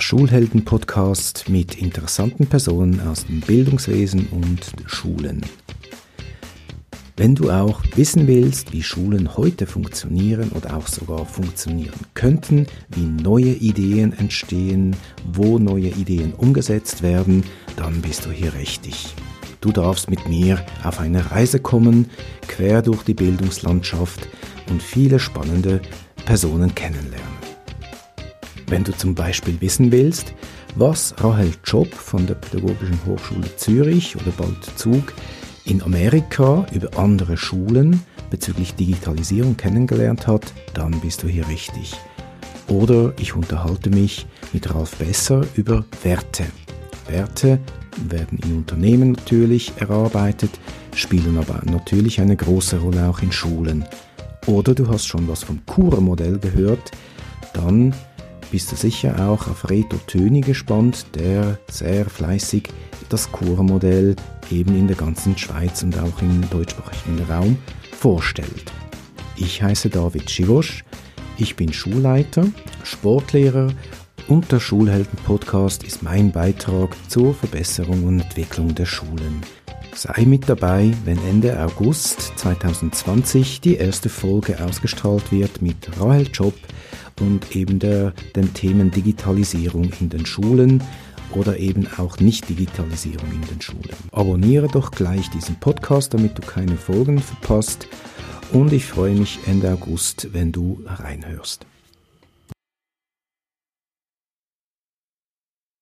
Schulhelden-Podcast mit interessanten Personen aus dem Bildungswesen und Schulen. Wenn du auch wissen willst, wie Schulen heute funktionieren oder auch sogar funktionieren könnten, wie neue Ideen entstehen, wo neue Ideen umgesetzt werden, dann bist du hier richtig. Du darfst mit mir auf eine Reise kommen, quer durch die Bildungslandschaft und viele spannende Personen kennenlernen. Wenn du zum Beispiel wissen willst, was Rahel Job von der Pädagogischen Hochschule Zürich oder bald Zug in Amerika über andere Schulen bezüglich Digitalisierung kennengelernt hat, dann bist du hier richtig. Oder ich unterhalte mich mit Ralf Besser über Werte. Werte werden in Unternehmen natürlich erarbeitet, spielen aber natürlich eine große Rolle auch in Schulen. Oder du hast schon was vom Kur-Modell gehört, dann bist du sicher auch auf Reto Töni gespannt, der sehr fleißig das Kurmodell eben in der ganzen Schweiz und auch im deutschsprachigen Raum vorstellt. Ich heiße David Schivosch, ich bin Schulleiter, Sportlehrer und der Schulhelden-Podcast ist mein Beitrag zur Verbesserung und Entwicklung der Schulen. Sei mit dabei, wenn Ende August 2020 die erste Folge ausgestrahlt wird mit Rahel Job, und eben der, den Themen Digitalisierung in den Schulen oder eben auch Nicht-Digitalisierung in den Schulen. Abonniere doch gleich diesen Podcast, damit du keine Folgen verpasst und ich freue mich Ende August, wenn du reinhörst.